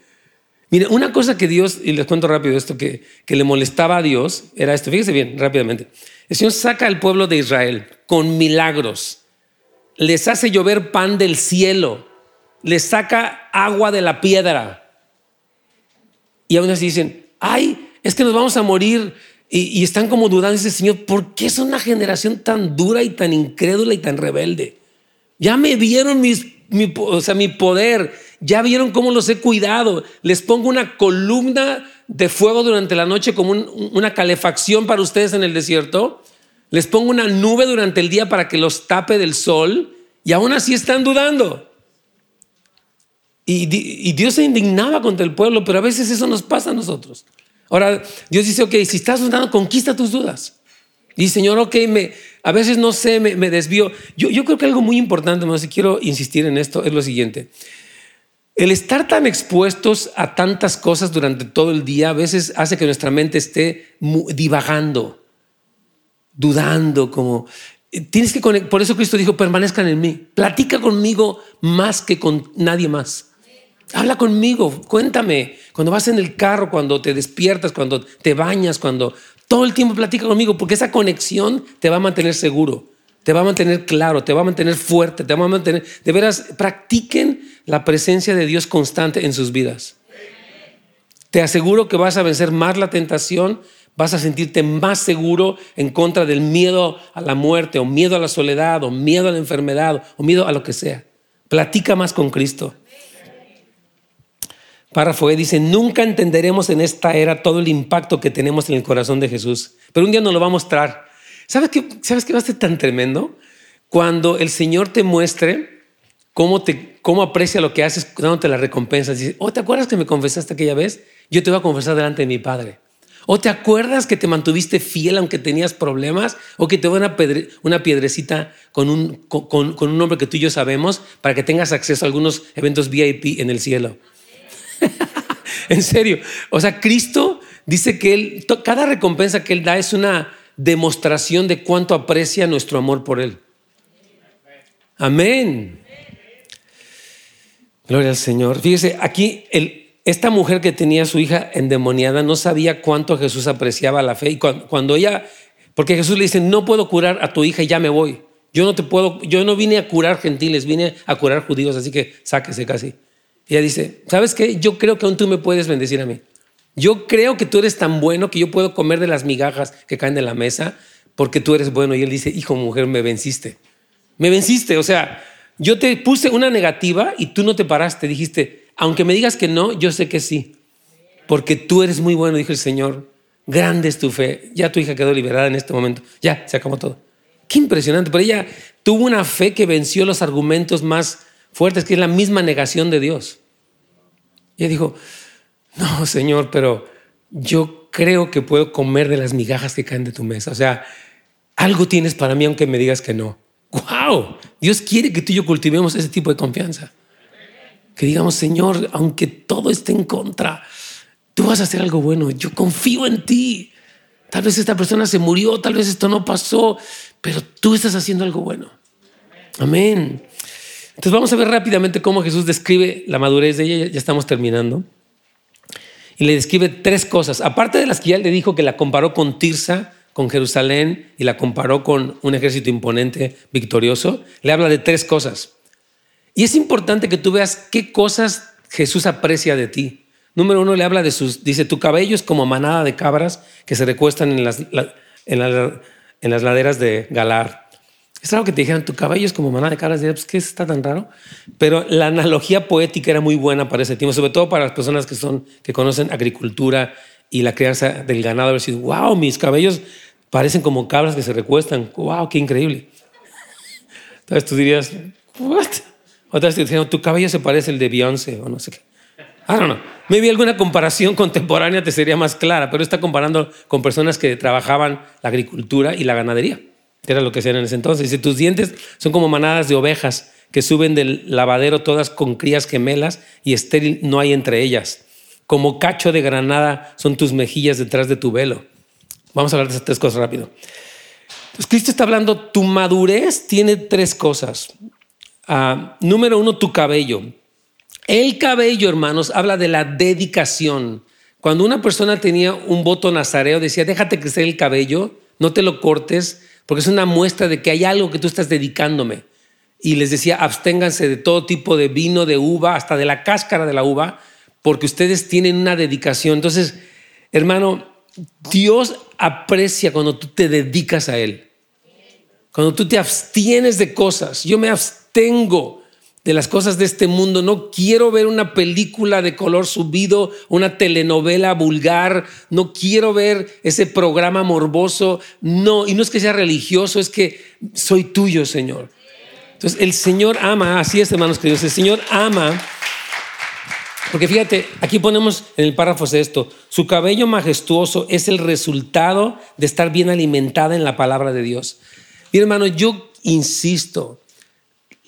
Mire, una cosa que Dios, y les cuento rápido esto, que, que le molestaba a Dios, era esto. Fíjese bien, rápidamente. El Señor saca al pueblo de Israel con milagros. Les hace llover pan del cielo. Les saca agua de la piedra. Y aún así dicen, ay, es que nos vamos a morir. Y, están como dudando. Dice, Señor, ¿por qué es una generación tan dura y tan incrédula y tan rebelde? Ya me vieron mis, mi, o sea, mi poder ya vieron cómo los he cuidado. Les pongo una columna de fuego durante la noche como una calefacción para ustedes en el desierto. Les pongo una nube durante el día para que los tape del sol y aún así están dudando. Y, Dios se indignaba contra el pueblo, pero a veces eso nos pasa a nosotros. Ahora, Dios dice, ok, si estás dudando, conquista tus dudas. Y Señor, ok, me, a veces no sé, me, desvío. Yo, yo, creo que algo muy importante, no sé, quiero insistir en esto, es lo siguiente. El estar tan expuestos a tantas cosas durante todo el día a veces hace que nuestra mente esté divagando, dudando, como eh, tienes que por eso Cristo dijo, permanezcan en mí. Platica conmigo más que con nadie más. Habla conmigo, cuéntame. Cuando vas en el carro, cuando te despiertas, cuando te bañas, cuando todo el tiempo platica conmigo, porque esa conexión te va a mantener seguro te va a mantener claro, te va a mantener fuerte, te va a mantener... De veras, practiquen la presencia de Dios constante en sus vidas. Te aseguro que vas a vencer más la tentación, vas a sentirte más seguro en contra del miedo a la muerte o miedo a la soledad o miedo a la enfermedad o miedo a lo que sea. Platica más con Cristo. Párrafo E dice, nunca entenderemos en esta era todo el impacto que tenemos en el corazón de Jesús, pero un día nos lo va a mostrar. ¿Sabes qué, ¿Sabes qué va a ser tan tremendo? Cuando el Señor te muestre cómo, te, cómo aprecia lo que haces dándote la recompensa. Dice, ¿o oh, te acuerdas que me confesaste aquella vez? Yo te voy a confesar delante de mi Padre. ¿O te acuerdas que te mantuviste fiel aunque tenías problemas? ¿O que te voy una, una piedrecita con un, con un nombre que tú y yo sabemos para que tengas acceso a algunos eventos VIP en el cielo? en serio. O sea, Cristo dice que él, cada recompensa que Él da es una demostración de cuánto aprecia nuestro amor por Él. Amén. Gloria al Señor. Fíjese, aquí esta mujer que tenía a su hija endemoniada no sabía cuánto Jesús apreciaba la fe. Y cuando, ella, porque Jesús le dice, no puedo curar a tu hija y ya me voy. Yo no te puedo, yo no vine a curar gentiles, vine a curar judíos, así que sáquese casi. Y ella dice, ¿sabes qué? Yo creo que aún tú me puedes bendecir a mí. Yo creo que tú eres tan bueno que yo puedo comer de las migajas que caen de la mesa porque tú eres bueno. Y él dice, hijo, mujer, me venciste. Me venciste. O sea, yo te puse una negativa y tú no te paraste. Dijiste, aunque me digas que no, yo sé que sí. Porque tú eres muy bueno, dijo el Señor. Grande es tu fe. Ya tu hija quedó liberada en este momento. Ya, se acabó todo. Qué impresionante. Pero ella tuvo una fe que venció los argumentos más fuertes, que es la misma negación de Dios. Y ella dijo, no, Señor, pero yo creo que puedo comer de las migajas que caen de tu mesa. O sea, algo tienes para mí aunque me digas que no. ¡Wow! Dios quiere que tú y yo cultivemos ese tipo de confianza. Que digamos, Señor, aunque todo esté en contra, tú vas a hacer algo bueno, yo confío en ti. Tal vez esta persona se murió, tal vez esto no pasó, pero tú estás haciendo algo bueno. Amén. Entonces vamos a ver rápidamente cómo Jesús describe la madurez de ella, ya estamos terminando. Y le describe tres cosas, aparte de las que ya le dijo que la comparó con Tirsa, con Jerusalén y la comparó con un ejército imponente, victorioso, le habla de tres cosas. Y es importante que tú veas qué cosas Jesús aprecia de ti. Número uno, le habla de sus, dice, tu cabello es como manada de cabras que se recuestan en las, en, en las laderas de Galar. Es algo que te dijeron, tu cabello es como manada de cabras. Pues, ¿qué está tan raro? Pero la analogía poética era muy buena para ese tiempo, sobre todo para las personas que, son, que conocen agricultura y la crianza del ganado. Haber sido, wow, mis cabellos parecen como cabras que se recuestan. Wow, qué increíble. Entonces tú dirías, what? Otra vez te dijeron, tu cabello se parece al de Beyoncé o no sé qué. I don't know. Maybe alguna comparación contemporánea te sería más clara, pero está comparando con personas que trabajaban la agricultura y la ganadería, era lo que hacían en ese entonces. Y tus dientes son como manadas de ovejas que suben del lavadero todas con crías gemelas y estéril no hay entre ellas. Como cacho de granada son tus mejillas detrás de tu velo. Vamos a hablar de esas tres cosas rápido. Pues Cristo está hablando, tu madurez tiene tres cosas. Ah, número uno, tu cabello. El cabello, hermanos, habla de la dedicación. Cuando una persona tenía un voto nazareo, decía, déjate crecer el cabello, no te lo cortes, porque es una muestra de que hay algo que tú estás dedicándome. Y les decía, absténganse de todo tipo de vino, de uva, hasta de la cáscara de la uva, porque ustedes tienen una dedicación. Entonces, hermano, Dios aprecia cuando tú te dedicas a Él. Cuando tú te abstienes de cosas. Yo me abstengo de las cosas de este mundo. No quiero ver una película de color subido, una telenovela vulgar. No quiero ver ese programa morboso. No, y no es que sea religioso, es que soy tuyo, Señor. Entonces, el Señor ama, así es, hermanos queridos, el Señor ama porque fíjate, aquí ponemos en el párrafo esto, su cabello majestuoso es el resultado de estar bien alimentada en la palabra de Dios. Mi hermano, yo insisto,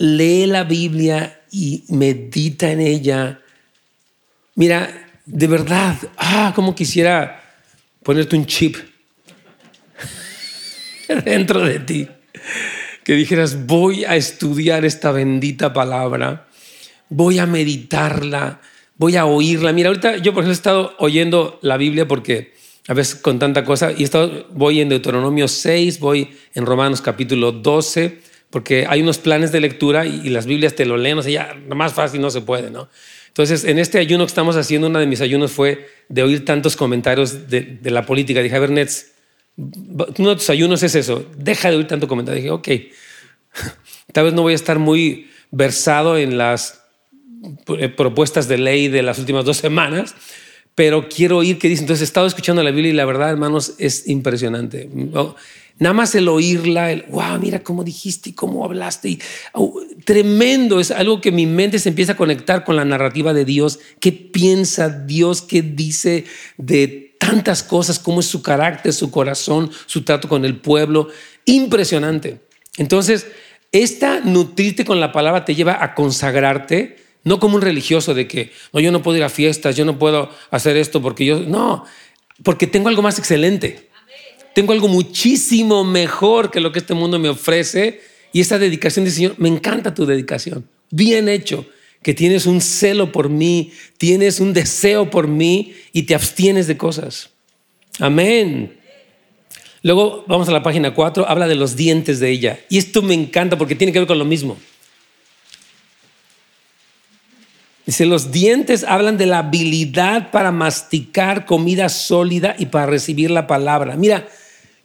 lee la Biblia y medita en ella. Mira, de verdad, ah, como quisiera ponerte un chip dentro de ti. Que dijeras, voy a estudiar esta bendita palabra, voy a meditarla, voy a oírla. Mira, ahorita yo por ejemplo he estado oyendo la Biblia porque a veces con tanta cosa, y he voy en Deuteronomio 6, voy en Romanos capítulo 12, porque hay unos planes de lectura y, las Biblias te lo leen, o sea, ya más fácil no se puede, ¿no? Entonces, en este ayuno que estamos haciendo, uno de mis ayunos fue de oír tantos comentarios de, la política. Dije, a ver, Nets, uno de tus ayunos es eso, deja de oír tanto comentario. Dije, ok, tal vez no voy a estar muy versado en las eh, propuestas de ley de las últimas dos semanas, pero quiero oír qué dice. Entonces he estado escuchando la Biblia y la verdad, hermanos, es impresionante. Nada más el oírla, el wow, mira cómo dijiste y cómo hablaste. Tremendo, es algo que mi mente se empieza a conectar con la narrativa de Dios. ¿Qué piensa Dios? ¿Qué dice de tantas cosas? ¿Cómo es su carácter, su corazón, su trato con el pueblo? Impresionante. Entonces, esta nutrirte con la palabra te lleva a consagrarte no como un religioso de que, no, yo no puedo ir a fiestas, yo no puedo hacer esto porque yo, no, porque tengo algo más excelente. Tengo algo muchísimo mejor que lo que este mundo me ofrece y esta dedicación de Señor, me encanta tu dedicación. Bien hecho, que tienes un celo por mí, tienes un deseo por mí y te abstienes de cosas. Amén. Luego vamos a la página 4, habla de los dientes de ella. Y esto me encanta porque tiene que ver con lo mismo. Dice, los dientes hablan de la habilidad para masticar comida sólida y para recibir la palabra. Mira,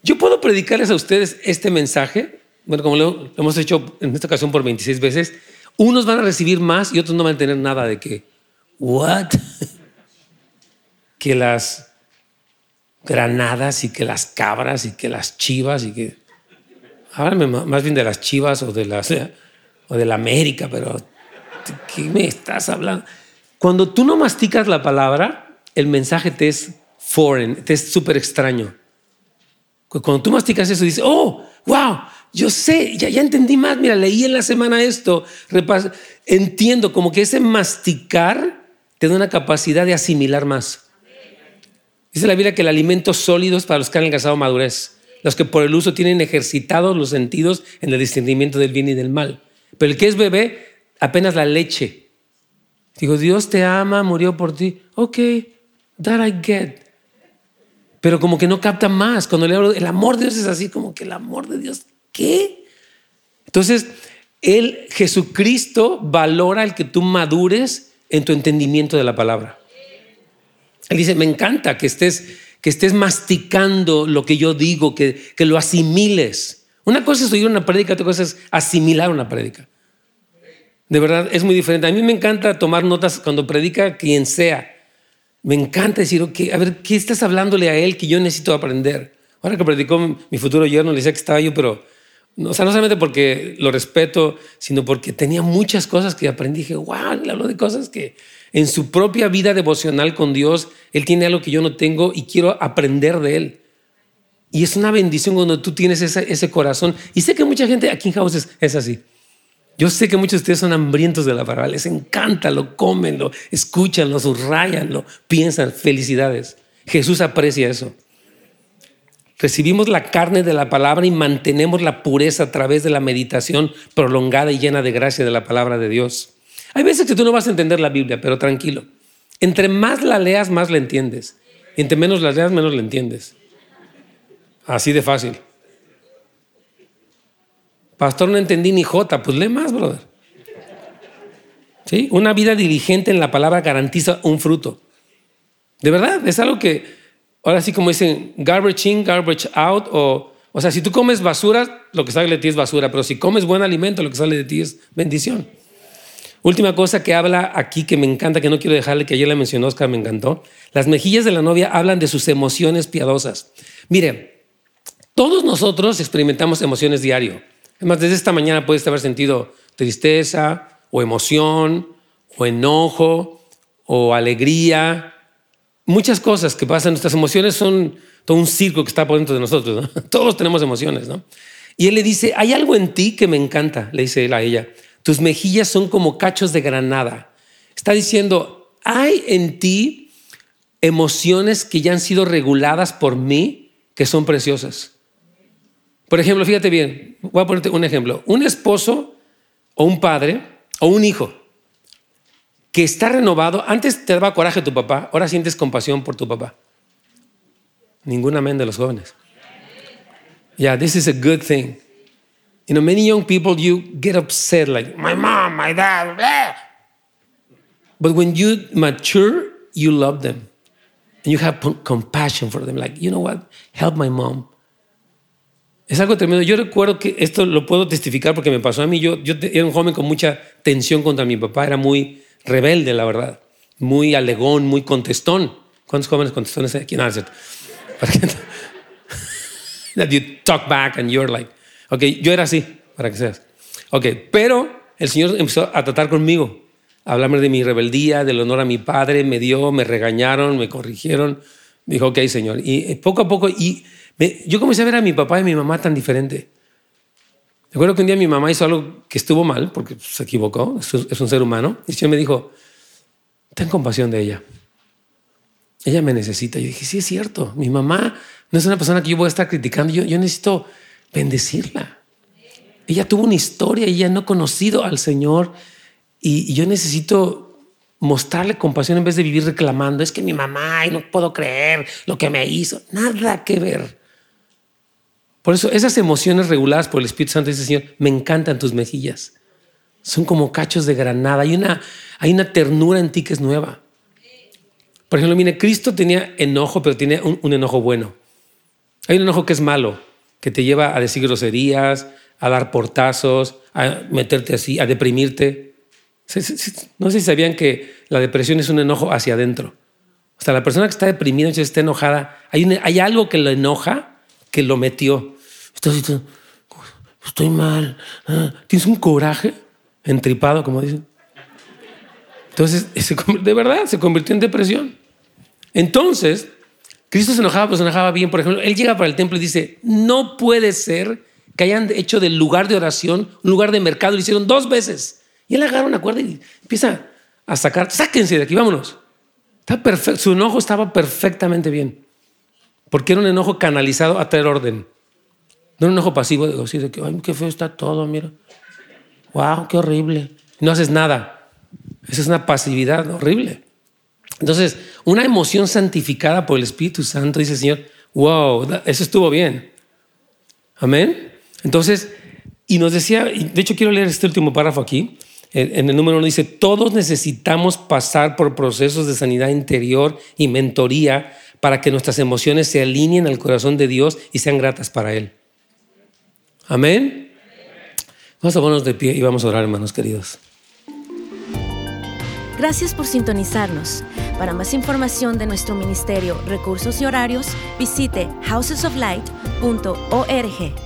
yo puedo predicarles a ustedes este mensaje, bueno, como lo hemos hecho en esta ocasión por 26 veces, unos van a recibir más y otros no van a tener nada de que, ¿what? que las granadas y que las cabras y que las chivas y que... Háblame más bien de las chivas o de, las, o de la América, pero ¿qué me estás hablando? Cuando tú no masticas la palabra, el mensaje te es foreign, te es súper extraño. Cuando tú masticas eso, dices, oh, wow, yo sé, ya, ya entendí más, mira, leí en la semana esto, entiendo como que ese masticar te da una capacidad de asimilar más. Dice la Biblia que el alimento sólido es para los que han alcanzado madurez, los que por el uso tienen ejercitados los sentidos en el discernimiento del bien y del mal. Pero el que es bebé, apenas la leche. Digo, Dios te ama, murió por ti. Ok, that I get. Pero como que no capta más. Cuando le hablo, el amor de Dios es así, como que el amor de Dios, ¿qué? Entonces, él, Jesucristo, valora el que tú madures en tu entendimiento de la palabra. Él dice, me encanta que estés, que estés masticando lo que yo digo, que, que lo asimiles. Una cosa es oír una prédica, otra cosa es asimilar una prédica. De verdad, es muy diferente. A mí me encanta tomar notas cuando predica quien sea. Me encanta decir, ok, a ver, ¿qué estás hablándole a él que yo necesito aprender? Ahora que predicó mi futuro yerno, le decía que estaba yo, pero, o sea, no solamente porque lo respeto, sino porque tenía muchas cosas que aprendí. Dije, wow, le hablo de cosas que en su propia vida devocional con Dios, él tiene algo que yo no tengo y quiero aprender de él. Y es una bendición cuando tú tienes ese, ese corazón. Y sé que mucha gente aquí en House es así. Yo sé que muchos de ustedes son hambrientos de la palabra, les encanta, lo comen, lo escuchan, lo subrayan, lo piensan. Felicidades. Jesús aprecia eso. Recibimos la carne de la palabra y mantenemos la pureza a través de la meditación prolongada y llena de gracia de la palabra de Dios. Hay veces que tú no vas a entender la Biblia, pero tranquilo. Entre más la leas, más la entiendes. Entre menos la leas, menos la entiendes. Así de fácil. Pastor, no entendí ni J. Pues lee más, brother. ¿Sí? Una vida diligente en la palabra garantiza un fruto. De verdad, es algo que, ahora sí como dicen, garbage in, garbage out, o, o sea, si tú comes basura, lo que sale de ti es basura, pero si comes buen alimento, lo que sale de ti es bendición. Última cosa que habla aquí que me encanta, que no quiero dejarle, que ayer le mencionó Oscar, me encantó. Las mejillas de la novia hablan de sus emociones piadosas. Miren, todos nosotros experimentamos emociones diario. Además, desde esta mañana puedes haber sentido tristeza o emoción o enojo o alegría. Muchas cosas que pasan. Nuestras emociones son todo un circo que está por dentro de nosotros. Todos tenemos emociones, ¿no? Y él le dice, hay algo en ti que me encanta, le dice él a ella. Tus mejillas son como cachos de granada. Está diciendo, hay en ti emociones que ya han sido reguladas por mí que son preciosas. Por ejemplo, fíjate bien, voy a ponerte un ejemplo. Un esposo o un padre o un hijo que está renovado, antes te daba coraje tu papá, ahora sientes compasión por tu papá. Ningún amén de los jóvenes. Yeah, this is a good thing. You know, many young people, you get upset like, my mom, my dad, blah. But when you mature, you love them. And you have compassion for them. Like, you know what? Help my mom. Es algo tremendo. Yo recuerdo que esto lo puedo testificar porque me pasó a mí. Yo, yo era un joven con mucha tensión contra mi papá. Era muy rebelde, la verdad. Muy alegón, muy contestón. ¿Cuántos jóvenes contestones hay aquí? No, es That you talk back and you're like, ok, yo era así, para que seas. Ok, pero el Señor empezó a tratar conmigo, a hablarme de mi rebeldía, del honor a mi padre, me dio, me regañaron, me corrigieron. Dijo, ok, Señor. Y poco a poco, y yo comencé a ver a mi papá y a mi mamá tan diferente. Recuerdo que un día mi mamá hizo algo que estuvo mal, porque se equivocó, es un ser humano, y el Señor me dijo, ten compasión de ella. Ella me necesita. Yo dije, sí, es cierto, mi mamá no es una persona que yo voy a estar criticando, yo, yo necesito bendecirla. Ella tuvo una historia, ella no ha conocido al Señor y, y yo necesito mostrarle compasión en vez de vivir reclamando, es que mi mamá, y no puedo creer lo que me hizo. Nada que ver. Por eso esas emociones reguladas por el Espíritu Santo dice Señor, me encantan tus mejillas. Son como cachos de granada. Hay una, hay una ternura en ti que es nueva. Por ejemplo, mire, Cristo tenía enojo, pero tiene un, enojo bueno. Hay un enojo que es malo, que te lleva a decir groserías, a dar portazos, a meterte así, a deprimirte. No sé si sabían que la depresión es un enojo hacia adentro. Sea, la persona que está deprimida, está enojada, hay, hay algo que lo enoja que lo metió estoy mal. Ah, tienes un coraje entripado, como dicen. Entonces, de verdad, se convirtió en depresión. Entonces, Cristo se enojaba, pero se enojaba bien. Por ejemplo, él llega para el templo y dice, no puede ser que hayan hecho del lugar de oración un lugar de mercado. Lo hicieron dos veces. Y él agarra una cuerda y empieza a sacar, sáquense de aquí, vámonos. Su enojo estaba perfectamente bien. Porque era un enojo canalizado a traer orden. No un enojo pasivo, digo, sí, de que, ay, qué feo está todo, mira. Wow, qué horrible. No haces nada. Esa es una pasividad horrible. Entonces, una emoción santificada por el Espíritu Santo, dice Señor, wow, eso estuvo bien. Amén. Entonces, y nos decía, de hecho quiero leer este último párrafo aquí, en el número uno dice, todos necesitamos pasar por procesos de sanidad interior y mentoría para que nuestras emociones se alineen al corazón de Dios y sean gratas para Él. Amén. Vamos a ponernos de pie y vamos a orar, hermanos queridos. Gracias por sintonizarnos. Para más información de nuestro ministerio, recursos y horarios, visite housesoflight.org.